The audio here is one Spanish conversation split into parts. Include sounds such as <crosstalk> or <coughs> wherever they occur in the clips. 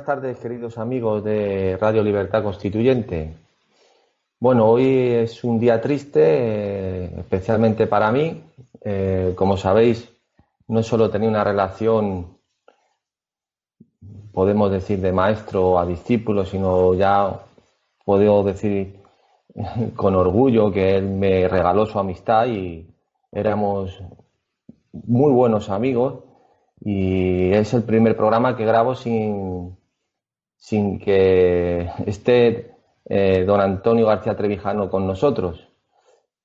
Buenas tardes, queridos amigos de Radio Libertad Constituyente. Bueno, hoy es un día triste, eh, especialmente para mí. Eh, como sabéis, no solo tenía una relación, podemos decir, de maestro a discípulo, sino ya puedo decir <laughs> con orgullo que él me regaló su amistad y éramos muy buenos amigos y es el primer programa que grabo sin, sin que esté eh, don Antonio García Trevijano con nosotros.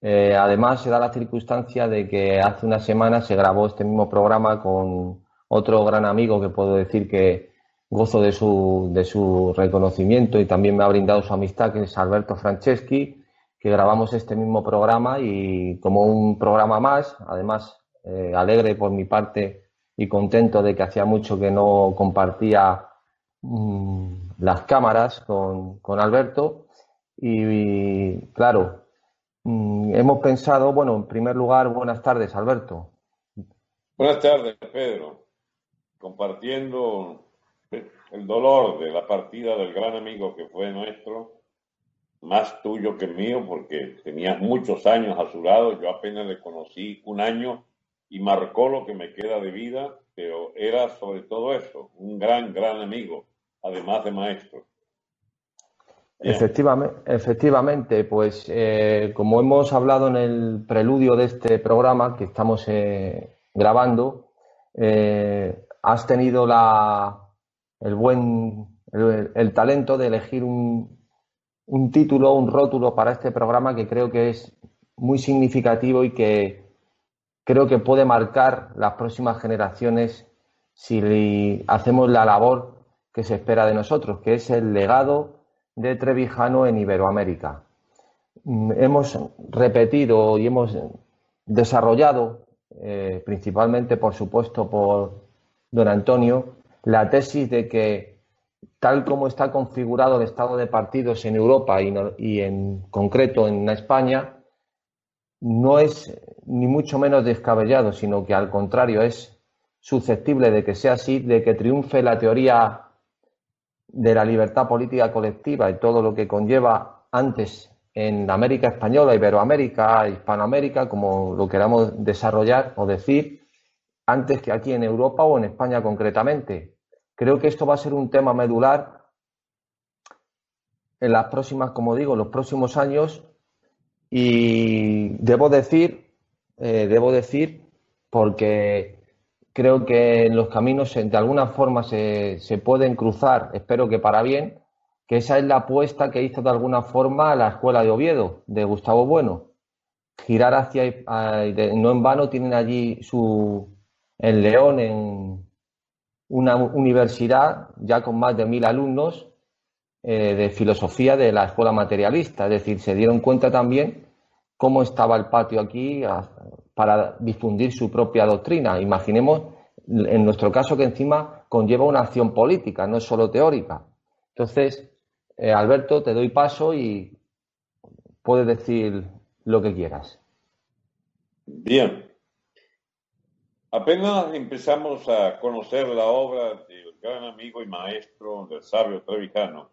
Eh, además, se da la circunstancia de que hace una semana se grabó este mismo programa con otro gran amigo que puedo decir que gozo de su, de su reconocimiento y también me ha brindado su amistad, que es Alberto Franceschi, que grabamos este mismo programa y como un programa más, además eh, alegre por mi parte y contento de que hacía mucho que no compartía Las cámaras con, Alberto y, claro, mm, hemos pensado, bueno, en primer lugar, buenas tardes, Alberto. Buenas tardes, Pedro. Compartiendo el dolor de la partida del gran amigo que fue nuestro, más tuyo que mío, porque tenías muchos años a su lado, yo apenas le conocí un año y marcó lo que me queda de vida, pero era sobre todo eso, un gran, gran amigo además de maestro. Efectivamente, efectivamente, pues eh, como hemos hablado en el preludio de este programa que estamos eh, grabando, eh, has tenido la, el buen el, talento de elegir un, un, título, un rótulo para este programa que creo que es muy significativo y que creo que puede marcar las próximas generaciones si hacemos la labor que se espera de nosotros, que es el legado de Trevijano en Iberoamérica. Mm, hemos repetido y hemos desarrollado, eh, principalmente, por supuesto, por don Antonio, la tesis de que tal como está configurado el estado de partidos en Europa y, y en concreto en España, no es ni mucho menos descabellado, sino que al contrario es susceptible de que sea así, de que triunfe la teoría de la libertad política colectiva y todo lo que conlleva antes en América Española, Iberoamérica, Hispanoamérica, como lo queramos desarrollar o decir, antes que aquí en Europa o en España concretamente. Creo que esto va a ser un tema medular en las próximas, como digo, los próximos años y debo decir, eh, debo decir, porque creo que los caminos de alguna forma se, pueden cruzar, espero que para bien, que esa es la apuesta que hizo de alguna forma la Escuela de Oviedo, de Gustavo Bueno. Girar hacia, no en vano, tienen allí su, en León, en una universidad ya con más de mil alumnos eh, de filosofía de la escuela materialista. Es decir, se dieron cuenta también cómo estaba el patio aquí para difundir su propia doctrina. Imaginemos, en nuestro caso, que encima conlleva una acción política, no es solo teórica. Entonces, eh, Alberto, te doy paso y puedes decir lo que quieras. Bien. Apenas empezamos a conocer la obra del gran amigo y maestro del sabio Trevijano.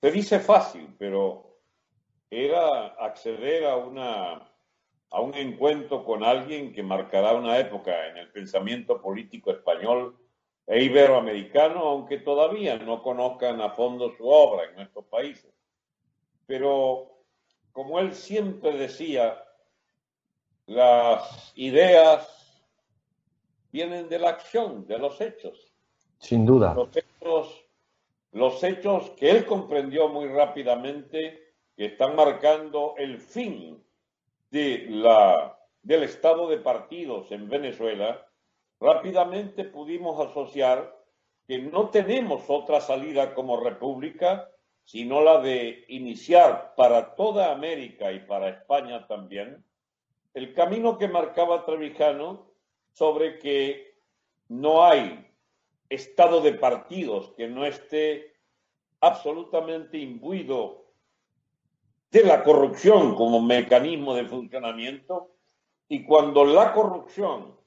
Se dice fácil, pero era acceder a una a un encuentro con alguien que marcará una época en el pensamiento político español e iberoamericano, aunque todavía no conozcan a fondo su obra en nuestros países. Pero, como él siempre decía, las ideas vienen de la acción, de los hechos. Sin duda. Los hechos, los hechos que él comprendió muy rápidamente que están marcando el fin de la, del estado de partidos en Venezuela, rápidamente pudimos asociar que no tenemos otra salida como república, sino la de iniciar para toda América y para España también el camino que marcaba Trevijano sobre que no hay estado de partidos que no esté absolutamente imbuido de la corrupción como mecanismo de funcionamiento y cuando la corrupción,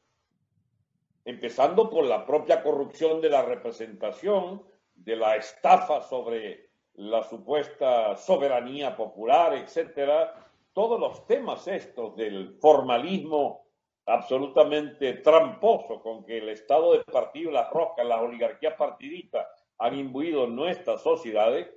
empezando por la propia corrupción de la representación, de la estafa sobre la supuesta soberanía popular, etcétera, todos los temas estos del formalismo absolutamente tramposo con que el Estado de partido, las rocas, las oligarquías partidistas han imbuido nuestras sociedades,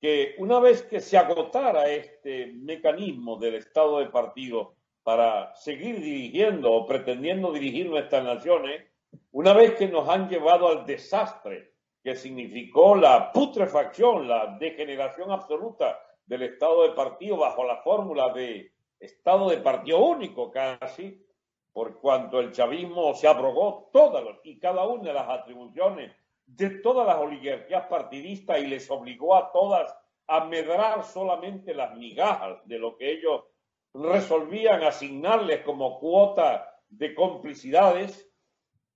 que una vez que se agotara este mecanismo del Estado de partido para seguir dirigiendo o pretendiendo dirigir nuestras naciones, una vez que nos han llevado al desastre que significó la putrefacción, la degeneración absoluta del Estado de partido bajo la fórmula de Estado de partido único casi, por cuanto el chavismo se abrogó todas y cada una de las atribuciones de todas las oligarquías partidistas y les obligó a todas a medrar solamente las migajas de lo que ellos resolvían asignarles como cuota de complicidades,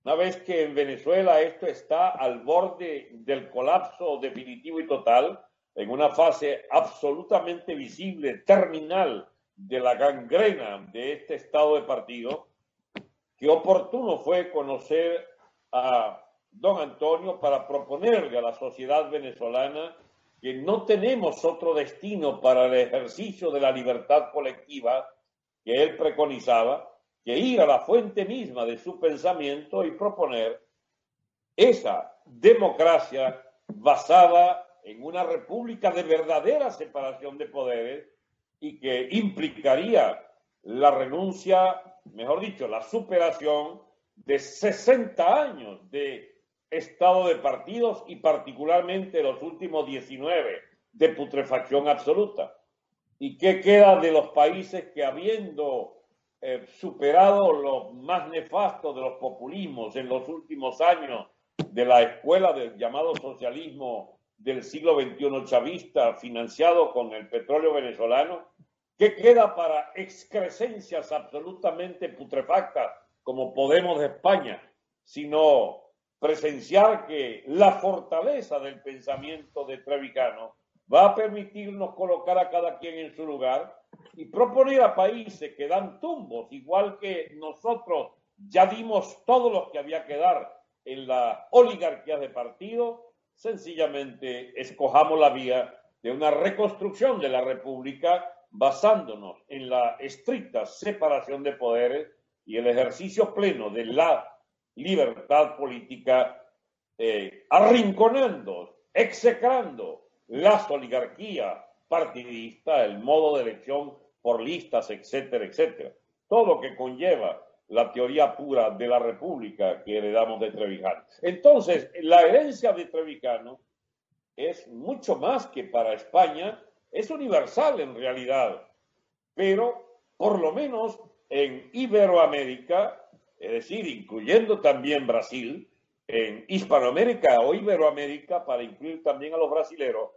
una vez que en Venezuela esto está al borde del colapso definitivo y total, en una fase absolutamente visible, terminal de la gangrena de este estado de partido, qué oportuno fue conocer a don Antonio para proponerle a la sociedad venezolana que no tenemos otro destino para el ejercicio de la libertad colectiva que él preconizaba, que ir a la fuente misma de su pensamiento y proponer esa democracia basada en una república de verdadera separación de poderes y que implicaría la renuncia mejor dicho, la superación de 60 años de estado de partidos y particularmente los últimos 19 de putrefacción absoluta. ¿Y qué queda de los países que habiendo eh, superado lo más nefasto de los populismos en los últimos años de la escuela del llamado socialismo del siglo XXI chavista financiado con el petróleo venezolano, ¿Qué queda para excrescencias absolutamente putrefactas como Podemos de España, sino presenciar que la fortaleza del pensamiento de Trevicano va a permitirnos colocar a cada quien en su lugar y proponer a países que dan tumbos, igual que nosotros ya dimos todo lo que había que dar en la oligarquía de partido, sencillamente escojamos la vía de una reconstrucción de la República basándonos en la estricta separación de poderes y el ejercicio pleno de la libertad política, eh, arrinconando, execrando las oligarquías partidistas, el modo de elección por listas, etcétera, etcétera. Todo lo que conlleva la teoría pura de la república que heredamos de Trevijano. Entonces, la herencia de Trevijano es mucho más que para España es universal en realidad, pero por lo menos en Iberoamérica, es decir, incluyendo también Brasil, en Hispanoamérica o Iberoamérica, para incluir también a los brasileros,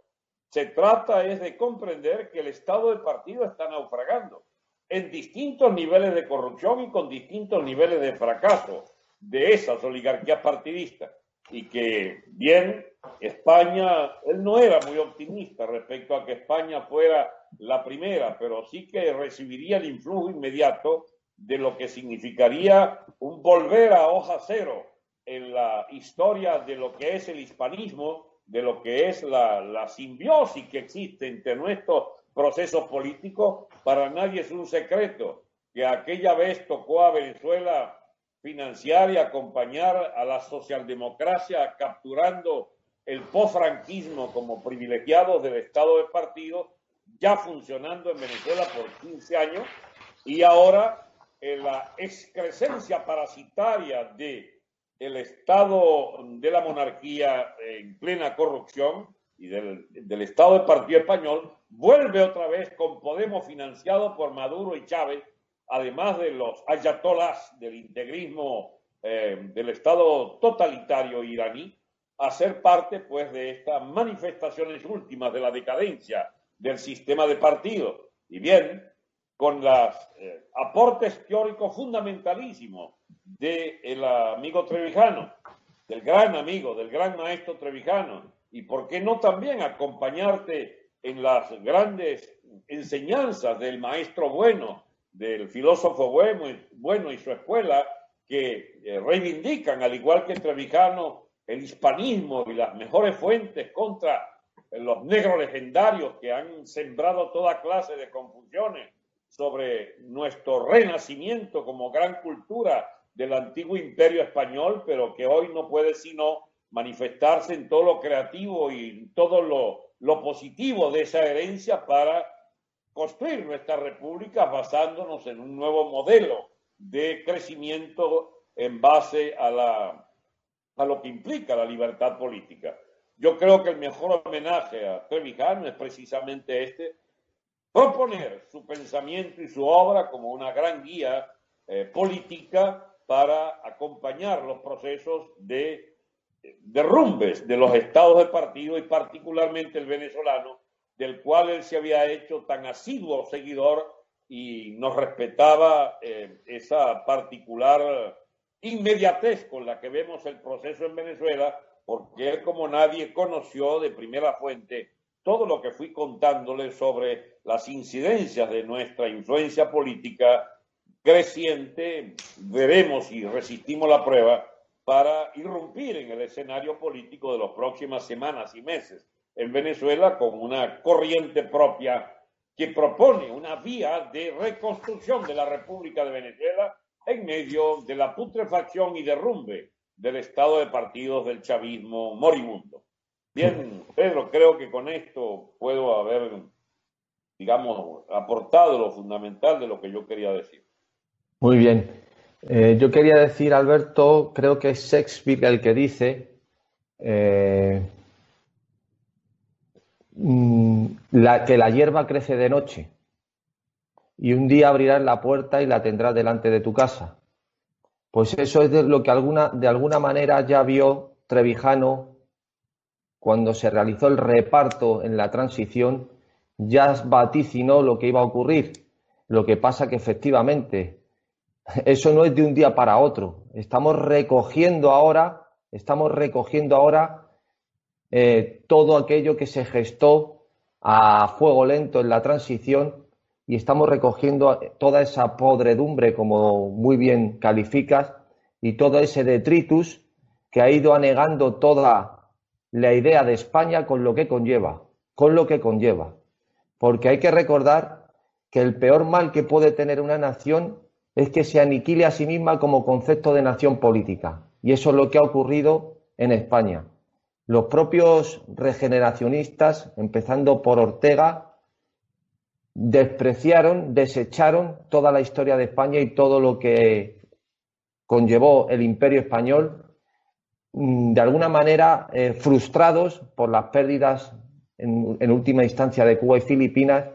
se trata es de comprender que el estado del partido está naufragando en distintos niveles de corrupción y con distintos niveles de fracaso de esas oligarquías partidistas. Y que bien España, él no era muy optimista respecto a que España fuera la primera, pero sí que recibiría el influjo inmediato de lo que significaría un volver a hoja cero en la historia de lo que es el hispanismo, de lo que es la, la simbiosis que existe entre nuestros procesos políticos. Para nadie es un secreto que aquella vez tocó a Venezuela financiar y acompañar a la socialdemocracia capturando el post-franquismo como privilegiados del Estado de partido, ya funcionando en Venezuela por 15 años, y ahora en la excrescencia parasitaria de el Estado de la monarquía en plena corrupción y del, del Estado de partido español, vuelve otra vez con Podemos financiado por Maduro y Chávez, además de los ayatolás del integrismo eh, del Estado totalitario iraní, a ser parte pues de estas manifestaciones últimas de la decadencia del sistema de partidos. Y bien, con los eh, aportes teóricos fundamentalísimos del amigo Trevijano, del gran amigo, del gran maestro Trevijano, y por qué no también acompañarte en las grandes enseñanzas del maestro bueno, del filósofo bueno, y su escuela, que eh, reivindican, al igual que Trevijano, el hispanismo y las mejores fuentes contra los negros legendarios que han sembrado toda clase de confusiones sobre nuestro renacimiento como gran cultura del antiguo imperio español, pero que hoy no puede sino manifestarse en todo lo creativo y todo lo, positivo de esa herencia para construir nuestra república basándonos en un nuevo modelo de crecimiento en base a lo que implica la libertad política. Yo creo que el mejor homenaje a Trevijano es precisamente este, proponer su pensamiento y su obra como una gran guía eh, política para acompañar los procesos de derrumbes de los estados de partido y particularmente el venezolano, del cual él se había hecho tan asiduo seguidor y nos respetaba eh, esa particular inmediatez con la que vemos el proceso en Venezuela, porque él como nadie conoció de primera fuente todo lo que fui contándole sobre las incidencias de nuestra influencia política creciente, veremos si resistimos la prueba, para irrumpir en el escenario político de las próximas semanas y meses en Venezuela con una corriente propia que propone una vía de reconstrucción de la República de Venezuela en medio de la putrefacción y derrumbe del estado de partidos del chavismo moribundo. Bien, Pedro, creo que con esto puedo haber, digamos, aportado lo fundamental de lo que yo quería decir. Muy bien. Eh, yo quería decir, Alberto, creo que es Shakespeare el que dice eh, mm, que la hierba crece de noche y un día abrirás la puerta y la tendrás delante de tu casa. Pues eso es de lo que alguna, de alguna manera ya vio Trevijano cuando se realizó el reparto en la transición, ya vaticinó lo que iba a ocurrir. Lo que pasa que efectivamente eso no es de un día para otro. Estamos recogiendo ahora, estamos recogiendo ahora eh, todo aquello que se gestó a fuego lento en la transición y estamos recogiendo toda esa podredumbre, como muy bien calificas, y todo ese detritus que ha ido anegando toda la idea de España con lo que conlleva, con lo que conlleva. Porque hay que recordar que el peor mal que puede tener una nación es que se aniquile a sí misma como concepto de nación política. Y eso es lo que ha ocurrido en España. Los propios regeneracionistas, empezando por Ortega, despreciaron, desecharon toda la historia de España y todo lo que conllevó el imperio español, de alguna manera eh, frustrados por las pérdidas en última instancia de Cuba y Filipinas,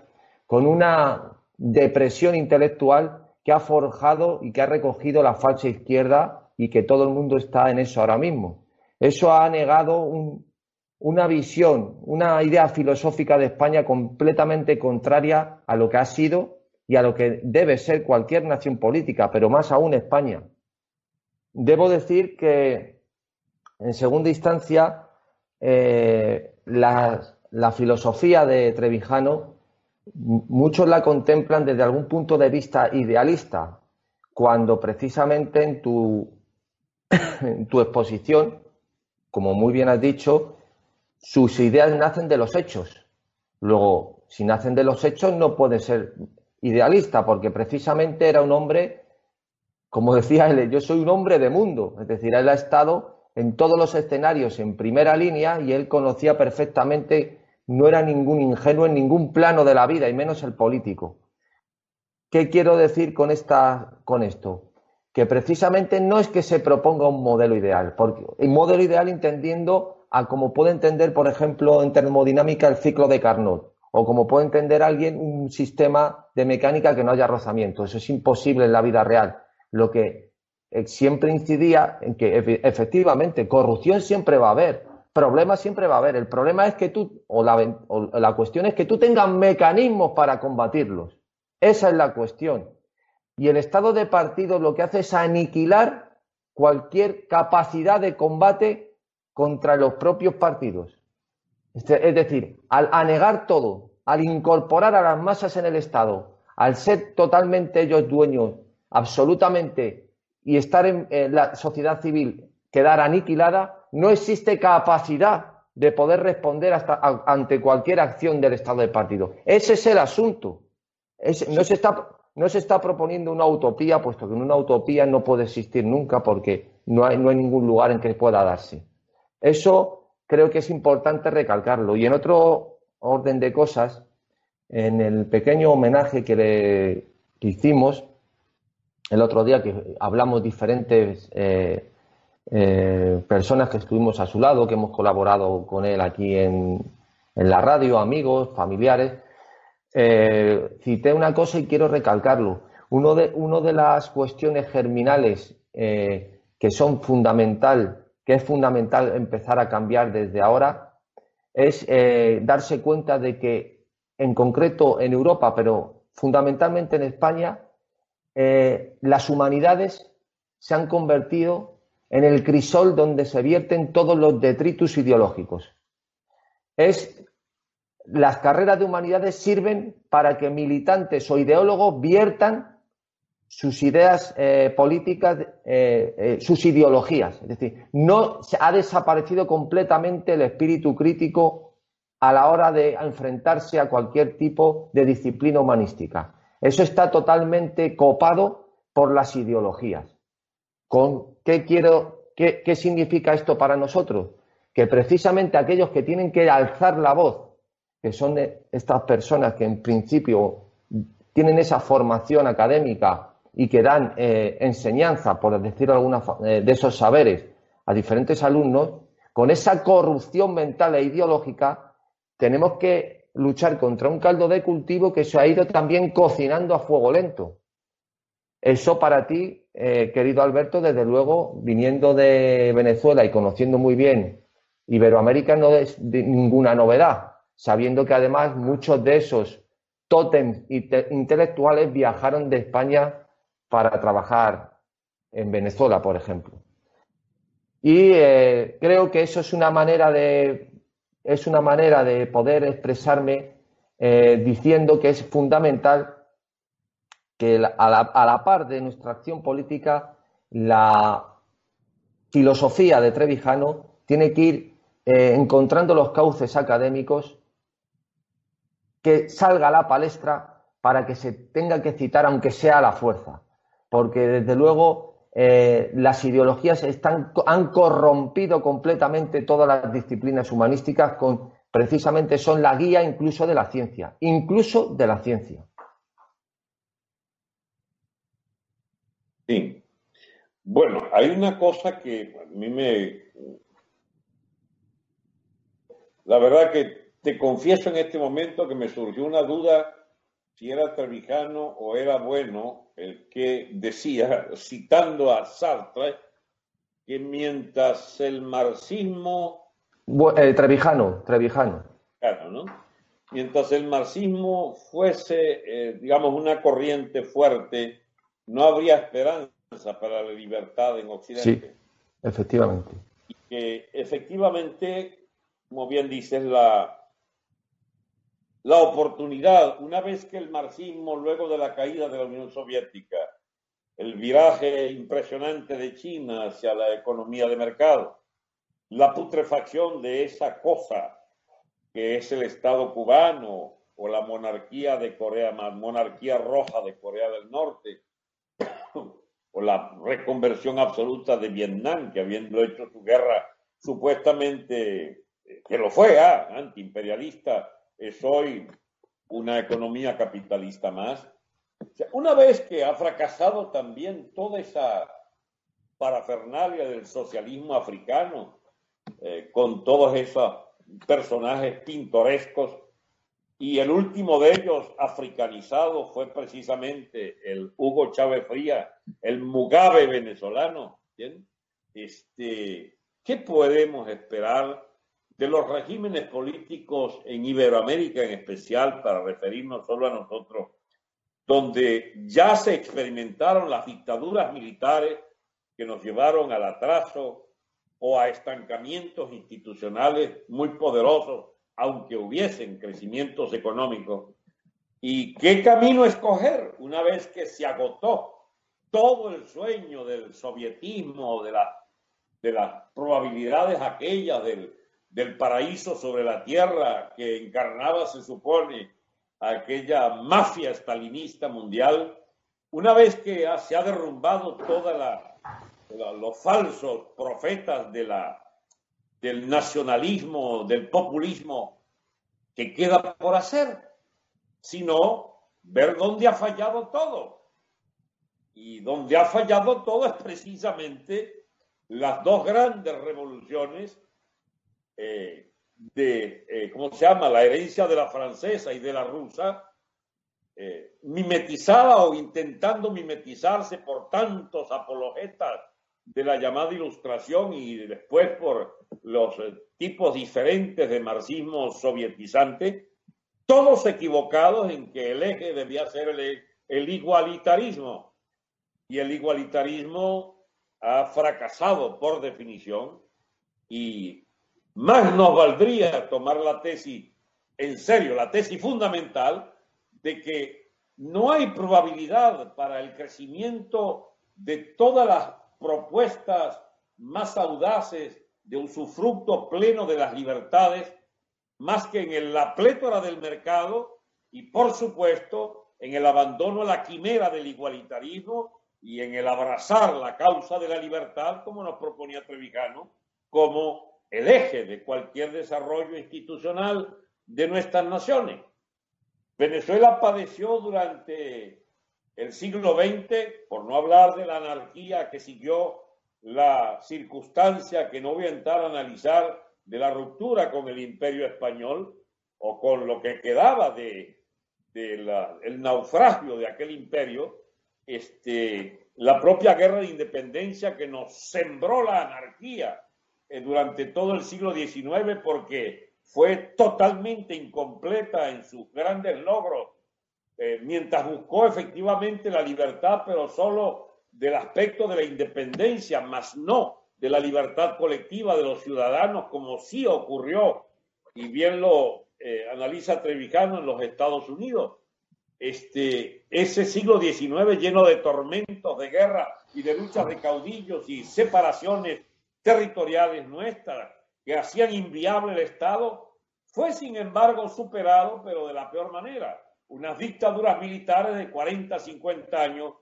con una depresión intelectual que ha forjado y que ha recogido la falsa izquierda y que todo el mundo está en eso ahora mismo. Eso ha negado una visión, una idea filosófica de España completamente contraria a lo que ha sido y a lo que debe ser cualquier nación política, pero más aún España. Debo decir que, en segunda instancia, eh, la filosofía de Trevijano muchos la contemplan desde algún punto de vista idealista, cuando precisamente en tu, en tu exposición, como muy bien has dicho, sus ideas nacen de los hechos. Luego, si nacen de los hechos, no puede ser idealista, porque precisamente era un hombre, como <laughs> decía él, yo soy un hombre de mundo, es decir, él ha estado en todos los escenarios en primera línea y él conocía perfectamente no era ningún ingenuo en ningún plano de la vida, y menos el político. ¿Qué quiero decir con, esta, con esto? Que precisamente no es que se proponga un modelo ideal, porque un modelo ideal entendiendo a como puede entender, por ejemplo, en termodinámica el ciclo de Carnot, o como puede entender alguien un sistema de mecánica que no haya rozamiento. Eso es imposible en la vida real. Lo que siempre incidía en que efectivamente corrupción siempre va a haber, problemas siempre va a haber. El problema es que tú, o la, la cuestión es que tú tengas mecanismos para combatirlos. Esa es la cuestión. Y el estado de partido lo que hace es aniquilar cualquier capacidad de combate contra los propios partidos. Este, es decir, al anegar todo, al incorporar a las masas en el Estado, al ser totalmente ellos dueños, absolutamente, y estar en, la sociedad civil quedar aniquilada, no existe capacidad de poder responder hasta, ante cualquier acción del Estado de partido. Ese es el asunto. no, se está, no se está proponiendo una utopía, puesto que una utopía no puede existir nunca porque no hay, no hay ningún lugar en que pueda darse. Eso creo que es importante recalcarlo. Y en otro orden de cosas, en el pequeño homenaje que le hicimos el otro día, que hablamos diferentes eh, eh, personas que estuvimos a su lado, que hemos colaborado con él aquí en, la radio, amigos, familiares, eh, cité una cosa y quiero recalcarlo. Uno de, uno de las cuestiones germinales que son fundamental que es fundamental empezar a cambiar desde ahora, es darse cuenta de que, en concreto en Europa, pero fundamentalmente en España, eh, las humanidades se han convertido en el crisol donde se vierten todos los detritus ideológicos. Es las carreras de humanidades sirven para que militantes o ideólogos viertan sus ideas eh, políticas, eh, sus ideologías. Es decir, no ha desaparecido completamente el espíritu crítico a la hora de enfrentarse a cualquier tipo de disciplina humanística. Eso está totalmente copado por las ideologías. ¿Con qué quiero, qué, significa esto para nosotros? Que precisamente aquellos que tienen que alzar la voz, que son estas personas que en principio tienen esa formación académica y que dan eh, enseñanza, por decir alguna, eh, de esos saberes a diferentes alumnos, con esa corrupción mental e ideológica, tenemos que luchar contra un caldo de cultivo que se ha ido también cocinando a fuego lento. Eso para ti, eh, querido Alberto, desde luego, viniendo de Venezuela y conociendo muy bien Iberoamérica, no es ninguna novedad, sabiendo que además muchos de esos tótems intelectuales viajaron de España para trabajar en Venezuela, por ejemplo. Y eh, creo que eso es una manera de, es una manera de poder expresarme eh, diciendo que es fundamental que a, la, par de nuestra acción política, la filosofía de Trevijano tiene que ir eh, encontrando los cauces académicos que salga a la palestra para que se tenga que citar, aunque sea a la fuerza. Porque desde luego eh, las ideologías están, han corrompido completamente todas las disciplinas humanísticas, con, precisamente son la guía incluso de la ciencia, incluso de la ciencia. Sí. Bueno, hay una cosa que a mí me... La verdad que te confieso en este momento que me surgió una duda si era Trevijano o era bueno el que decía, citando a Sartre, que mientras el marxismo... Eh, Trevijano, Trevijano. Claro, ¿no? Mientras el marxismo fuese, eh, digamos, una corriente fuerte, no habría esperanza para la libertad en Occidente. Sí, efectivamente. Y que efectivamente, como bien dices, la, la oportunidad, una vez que el marxismo, luego de la caída de la Unión Soviética, el viraje impresionante de China hacia la economía de mercado, la putrefacción de esa cosa que es el Estado cubano o la monarquía de Corea, monarquía roja de Corea del Norte, <coughs> o la reconversión absoluta de Vietnam, que habiendo hecho su guerra supuestamente, eh, que lo fue, ah, antiimperialista, es hoy una economía capitalista más. una vez que ha fracasado también toda esa parafernalia del socialismo africano, eh, con todos esos personajes pintorescos y el último de ellos africanizado fue precisamente el Hugo Chávez Fría, el Mugabe venezolano. Este, ¿Qué podemos esperar de los regímenes políticos en Iberoamérica en especial, para referirnos solo a nosotros, donde ya se experimentaron las dictaduras militares que nos llevaron al atraso o a estancamientos institucionales muy poderosos aunque hubiesen crecimientos económicos. ¿Y qué camino escoger una vez que se agotó todo el sueño del sovietismo, de, la, de las probabilidades aquellas del, del paraíso sobre la tierra que encarnaba, se supone, aquella mafia estalinista mundial? Una vez que se ha derrumbado todos los falsos profetas de la, del nacionalismo, del populismo que queda por hacer, sino ver dónde ha fallado todo. Y donde ha fallado todo es precisamente las dos grandes revoluciones eh, de, eh, ¿cómo se llama?, la herencia de la francesa y de la rusa, eh, mimetizada o intentando mimetizarse por tantos apologetas de la llamada ilustración y después por los eh, tipos diferentes de marxismo sovietizante, todos equivocados en que el eje debía ser el, el igualitarismo. Y el igualitarismo ha fracasado por definición y más nos valdría tomar la tesis en serio, la tesis fundamental de que no hay probabilidad para el crecimiento de todas las propuestas más audaces de usufructo pleno de las libertades, más que en la plétora del mercado y, por supuesto, en el abandono a la quimera del igualitarismo y en el abrazar la causa de la libertad, como nos proponía Trevijano, como el eje de cualquier desarrollo institucional de nuestras naciones. Venezuela padeció durante el siglo XX, por no hablar de la anarquía que siguió la circunstancia que no voy a entrar a analizar de la ruptura con el imperio español o con lo que quedaba de, el naufragio de aquel imperio, este, la propia guerra de independencia que nos sembró la anarquía durante todo el siglo XIX porque fue totalmente incompleta en sus grandes logros eh, mientras buscó efectivamente la libertad, pero solo del aspecto de la independencia, más no de la libertad colectiva de los ciudadanos, como sí ocurrió, y bien lo eh, analiza Trevijano en los Estados Unidos. Este, ese siglo XIX lleno de tormentos, de guerra y de luchas de caudillos y separaciones territoriales nuestras que hacían inviable el Estado, fue sin embargo superado, pero de la peor manera. Unas dictaduras militares de 40, 50 años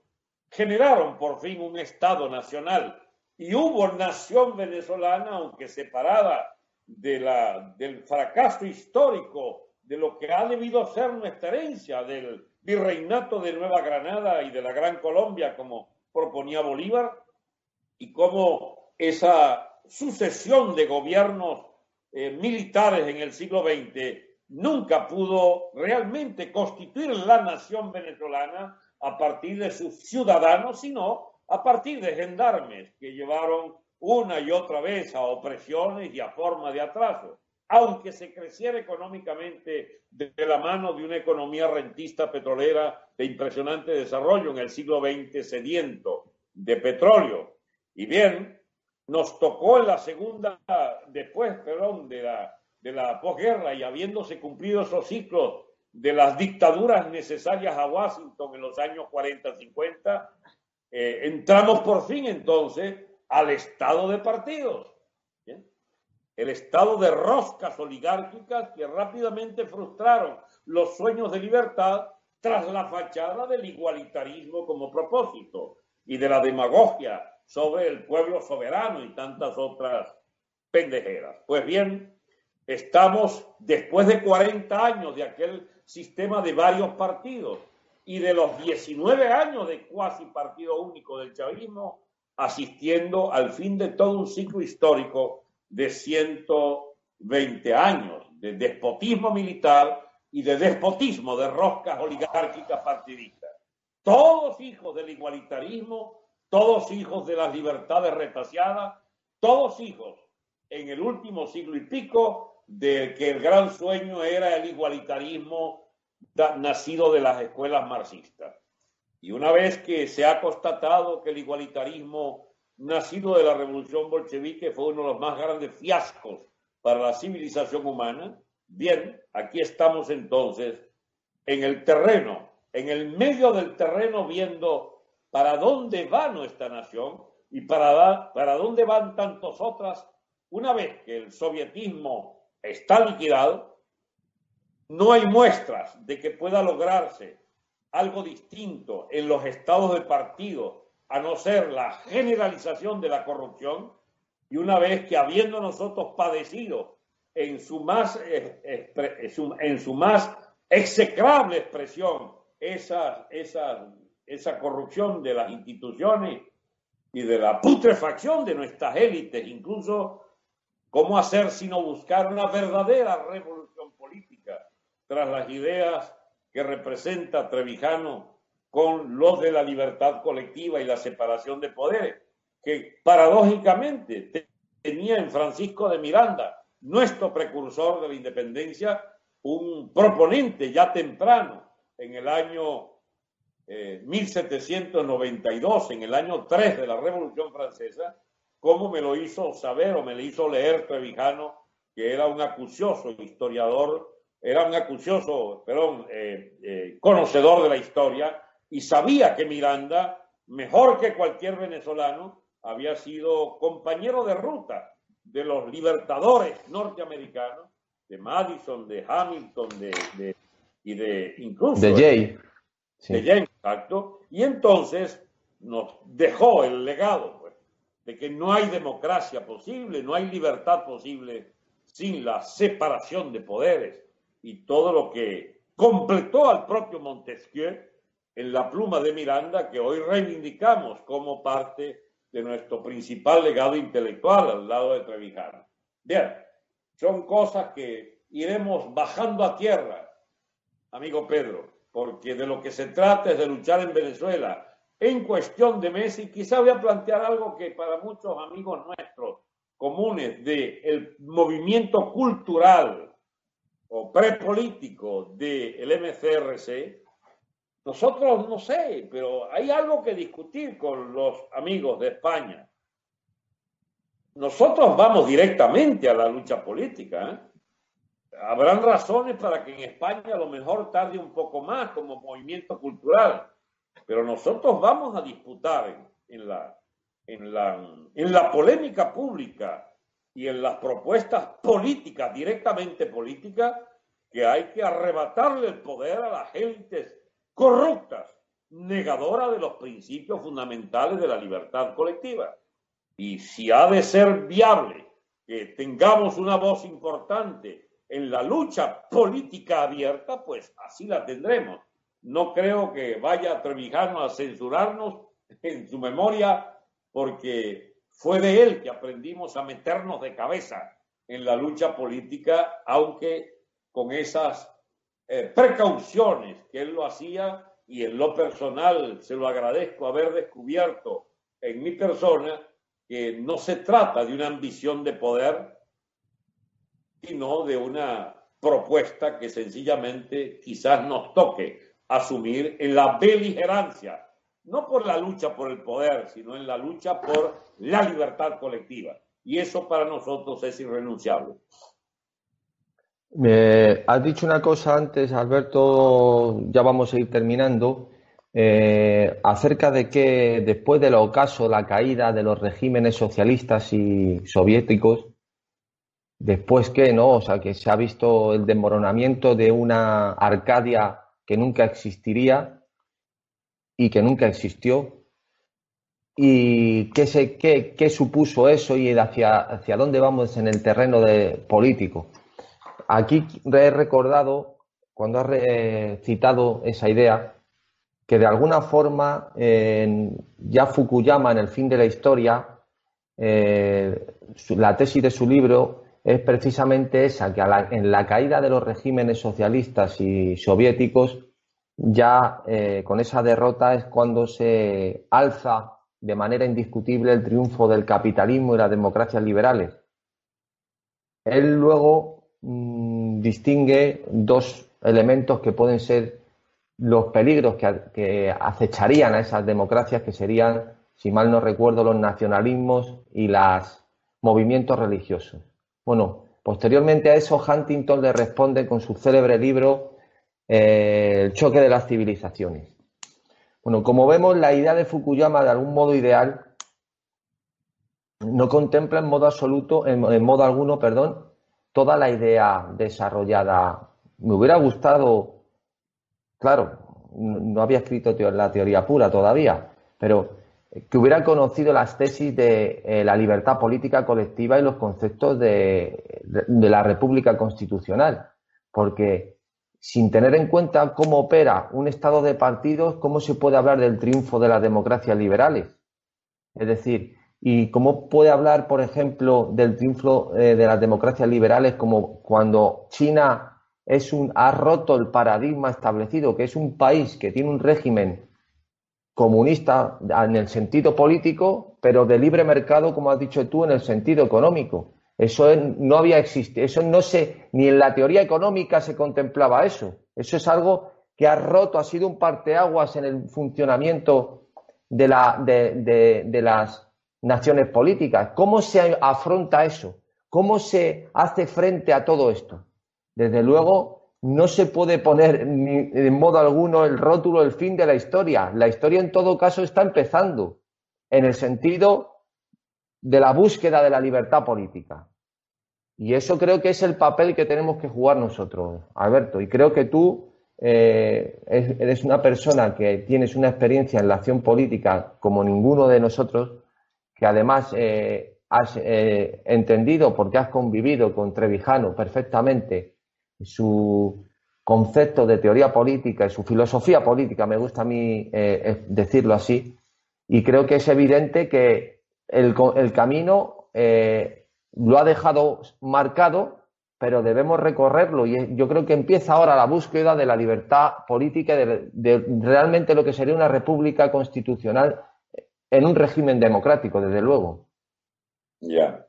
generaron por fin un Estado nacional. Y hubo nación venezolana, aunque separada de la, del fracaso histórico de lo que ha debido ser nuestra herencia del virreinato de Nueva Granada y de la Gran Colombia, como proponía Bolívar, y cómo esa sucesión de gobiernos eh, militares en el siglo XX nunca pudo realmente constituir la nación venezolana a partir de sus ciudadanos, sino a partir de gendarmes que llevaron una y otra vez a opresiones y a forma de atraso. Aunque se creciera económicamente de la mano de una economía rentista petrolera de impresionante desarrollo en el siglo XX sediento de petróleo. Y bien, nos tocó en la segunda, después, perdón, de la de la posguerra y habiéndose cumplido esos ciclos de las dictaduras necesarias a Washington en los años 40-50, eh, entramos por fin entonces al estado de partidos. El estado de roscas oligárquicas que rápidamente frustraron los sueños de libertad tras la fachada del igualitarismo como propósito y de la demagogia sobre el pueblo soberano y tantas otras pendejeras. Pues bien, Estamos después de 40 años de aquel sistema de varios partidos y de los 19 años de cuasi partido único del chavismo, asistiendo al fin de todo un ciclo histórico de 120 años de despotismo militar, y de despotismo de roscas oligárquicas partidistas. Todos hijos del igualitarismo, todos hijos de las libertades retaseadas, todos hijos en el último siglo y pico de que el gran sueño era el igualitarismo nacido de las escuelas marxistas. Y una vez que se ha constatado que el igualitarismo nacido de la revolución bolchevique fue uno de los más grandes fiascos para la civilización humana, bien, aquí estamos entonces en el terreno, en el medio del terreno viendo para dónde va nuestra nación y para, para dónde van tantas otras una vez que el sovietismo está liquidado, no hay muestras de que pueda lograrse algo distinto en los estados de partido, a no ser la generalización de la corrupción, y una vez que habiendo nosotros padecido en su más, eh, en su más execrable expresión esa, esa, esa corrupción de las instituciones y de la putrefacción de nuestras élites, incluso cómo hacer sino buscar una verdadera revolución política tras las ideas que representa Trevijano con los de la libertad colectiva y la separación de poderes, que paradójicamente tenía en Francisco de Miranda, nuestro precursor de la independencia, un proponente ya temprano, en el año 1792, eh, en el año 3 de la Revolución Francesa, como me lo hizo saber o me lo hizo leer Trevijano, que era un acucioso historiador era un acucioso, perdón, eh, eh, conocedor de la historia y sabía que Miranda, mejor que cualquier venezolano, había sido compañero de ruta de los libertadores norteamericanos, de Madison, de Hamilton, de, y de incluso de Jay. De Jay, exacto. Y entonces nos dejó el legado pues, de que no hay democracia posible, no hay libertad posible sin la separación de poderes y todo lo que completó al propio Montesquieu en la pluma de Miranda que hoy reivindicamos como parte de nuestro principal legado intelectual al lado de Trevijano. Bien, son cosas que iremos bajando a tierra, amigo Pedro, porque de lo que se trata es de luchar en Venezuela en cuestión de meses quizá voy a plantear algo que para muchos amigos nuestros comunes del movimiento cultural o prepolítico del MCRC, nosotros no sé, pero hay algo que discutir con los amigos de España. Nosotros vamos directamente a la lucha política. ¿eh? Habrán razones para que en España a lo mejor tarde un poco más como movimiento cultural, pero nosotros vamos a disputar en, la, en, la, en la polémica pública y en las propuestas políticas, directamente políticas, que hay que arrebatarle el poder a las élites corruptas, negadoras de los principios fundamentales de la libertad colectiva. Y si ha de ser viable que tengamos una voz importante en la lucha política abierta, pues así la tendremos. No creo que vaya Trevijano a censurarnos en su memoria porque fue de él que aprendimos a meternos de cabeza en la lucha política, aunque con esas eh, precauciones que él lo hacía y en lo personal se lo agradezco haber descubierto en mi persona que no se trata de una ambición de poder, sino de una propuesta que sencillamente quizás nos toque asumir en la beligerancia no por la lucha por el poder, sino en la lucha por la libertad colectiva. Y eso para nosotros es irrenunciable. Me has dicho una cosa antes, Alberto, ya vamos a ir terminando, eh, acerca de que después del ocaso, la caída de los regímenes socialistas y soviéticos, después que, ¿no? O sea, que se ha visto el desmoronamiento de una Arcadia que nunca existiría, y que nunca existió. ¿Y qué, se, qué, qué supuso eso y hacia, hacia dónde vamos en el terreno de político? Aquí he recordado, cuando has citado esa idea, que de alguna forma ya Fukuyama en el fin de la historia, eh, la tesis de su libro es precisamente esa, que en la caída de los regímenes socialistas y soviéticos, ya eh, con esa derrota es cuando se alza de manera indiscutible el triunfo del capitalismo y las democracias liberales. Él luego mm, distingue dos elementos que pueden ser los peligros que, acecharían a esas democracias, que serían, si mal no recuerdo, los nacionalismos y los movimientos religiosos. Bueno, posteriormente a eso, Huntington le responde con su célebre libro eh, El choque de las civilizaciones. Bueno, como vemos, la idea de Fukuyama, de algún modo ideal, no contempla en modo absoluto, en modo alguno, perdón, toda la idea desarrollada. Me hubiera gustado Claro, no había escrito la teoría pura todavía, pero que hubiera conocido las tesis de eh, la libertad política colectiva y los conceptos de, la República Constitucional, porque sin tener en cuenta cómo opera un Estado de partidos, ¿cómo se puede hablar del triunfo de las democracias liberales? Es decir, ¿y cómo puede hablar, por ejemplo, del triunfo eh, de las democracias liberales como cuando China es un, ha roto el paradigma establecido, que es un país que tiene un régimen comunista en el sentido político, pero de libre mercado, como has dicho tú, en el sentido económico. Eso no había existido, eso no se, ni en la teoría económica se contemplaba eso. Eso es algo que ha roto, ha sido un parteaguas en el funcionamiento de, la, de, de las naciones políticas. ¿Cómo se afronta eso? ¿Cómo se hace frente a todo esto? Desde luego, no se puede poner ni en modo alguno el rótulo el fin de la historia. La historia, en todo caso, está empezando en el sentido de la búsqueda de la libertad política. Y eso creo que es el papel que tenemos que jugar nosotros, Alberto. Y creo que tú eh, eres una persona que tienes una experiencia en la acción política como ninguno de nosotros, que además eh, has eh, entendido porque has convivido con Trevijano perfectamente su concepto de teoría política y su filosofía política, me gusta a mí eh, decirlo así, y creo que es evidente que el, camino eh, lo ha dejado marcado, pero debemos recorrerlo y yo creo que empieza ahora la búsqueda de la libertad política, de, de realmente lo que sería una república constitucional en un régimen democrático, desde luego. Ya.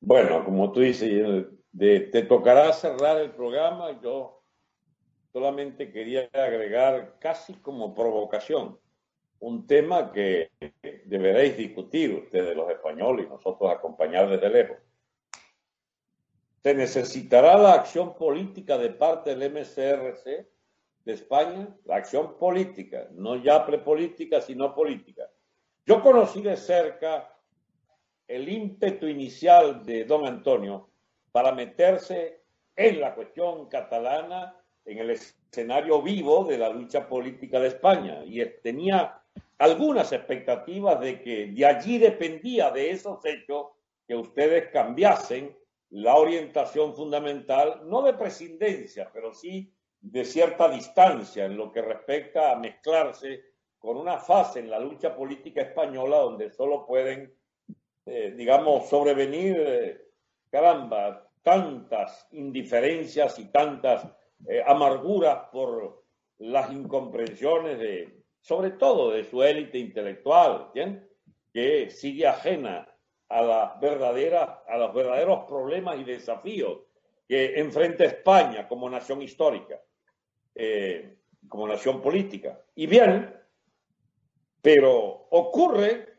Bueno, como tú dices, te tocará cerrar el programa. Yo solamente quería agregar casi como provocación un tema que deberéis discutir ustedes los españoles y nosotros acompañar desde lejos. Se necesitará la acción política de parte del MCRC de España, la acción política, no ya prepolítica, sino política. Yo conocí de cerca el ímpetu inicial de don Antonio para meterse en la cuestión catalana, en el escenario vivo de la lucha política de España. Y tenía algunas expectativas de que de allí dependía de esos hechos que ustedes cambiasen la orientación fundamental, no de presidencia, pero sí de cierta distancia en lo que respecta a mezclarse con una fase en la lucha política española donde solo pueden, eh, digamos, sobrevenir eh, caramba, tantas indiferencias y tantas eh, amarguras por las incomprensiones de, sobre todo de su élite intelectual, que sigue ajena a la verdadera, a los verdaderos problemas y desafíos que enfrenta España como nación histórica, eh, como nación política. Y bien, pero ocurre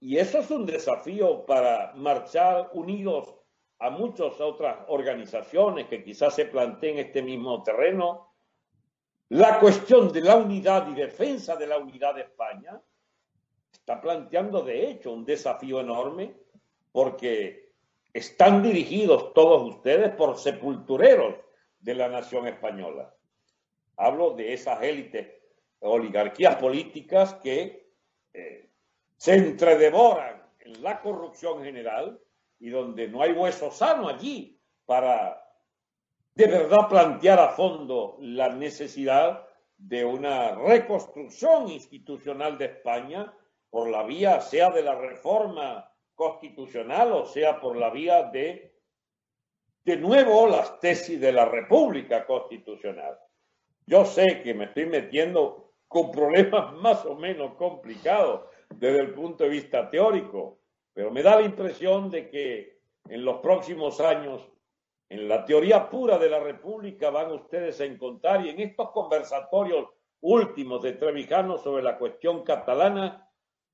y eso es un desafío para marchar unidos a muchas otras organizaciones que quizás se planteen este mismo terreno. La cuestión de la unidad y defensa de la unidad de España está planteando de hecho un desafío enorme porque están dirigidos todos ustedes por sepultureros de la nación española. Hablo de esas élites, oligarquías políticas que eh, se entredevoran en la corrupción general y donde no hay hueso sano allí para de verdad plantear a fondo la necesidad de una reconstrucción institucional de España por la vía sea de la reforma constitucional o sea por la vía de de nuevo las tesis de la República Constitucional. Yo sé que me estoy metiendo con problemas más o menos complicados desde el punto de vista teórico, pero me da la impresión de que en los próximos años, en la teoría pura de la República, van ustedes a encontrar, y en estos conversatorios últimos de Trevijano sobre la cuestión catalana,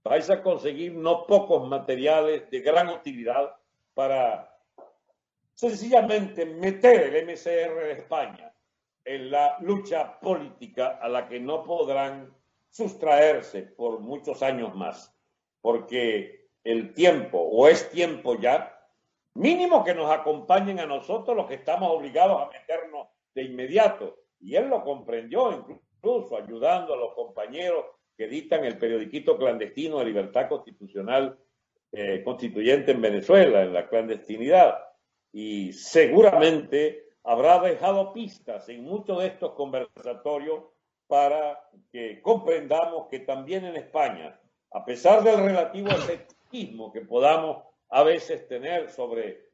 vais a conseguir no pocos materiales de gran utilidad para sencillamente meter el MCR de España en la lucha política a la que no podrán sustraerse por muchos años más, porque el tiempo, o es tiempo ya, mínimo que nos acompañen a nosotros los que estamos obligados a meternos de inmediato. Y él lo comprendió, incluso ayudando a los compañeros que editan el periodiquito clandestino de libertad constitucional eh, constituyente en Venezuela, en la clandestinidad. Y seguramente habrá dejado pistas en muchos de estos conversatorios para que comprendamos que también en España, a pesar del relativo escepticismo que podamos a veces tener sobre,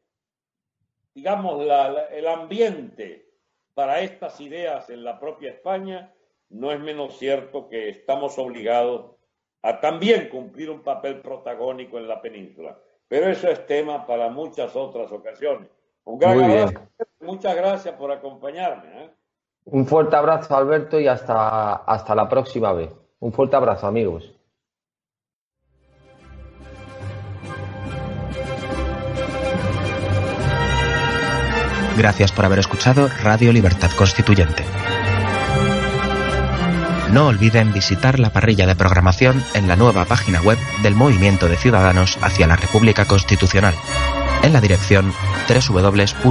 digamos, el ambiente para estas ideas en la propia España, no es menos cierto que estamos obligados a también cumplir un papel protagónico en la península. Pero eso es tema para muchas otras ocasiones. Un gran abrazo. Muchas gracias por acompañarme. ¿eh? Un fuerte abrazo, Alberto, y hasta, hasta la próxima vez. Un fuerte abrazo, amigos. Gracias por haber escuchado Radio Libertad Constituyente. No olviden visitar la parrilla de programación en la nueva página web del Movimiento de Ciudadanos hacia la República Constitucional, en la dirección www.mcrc.es.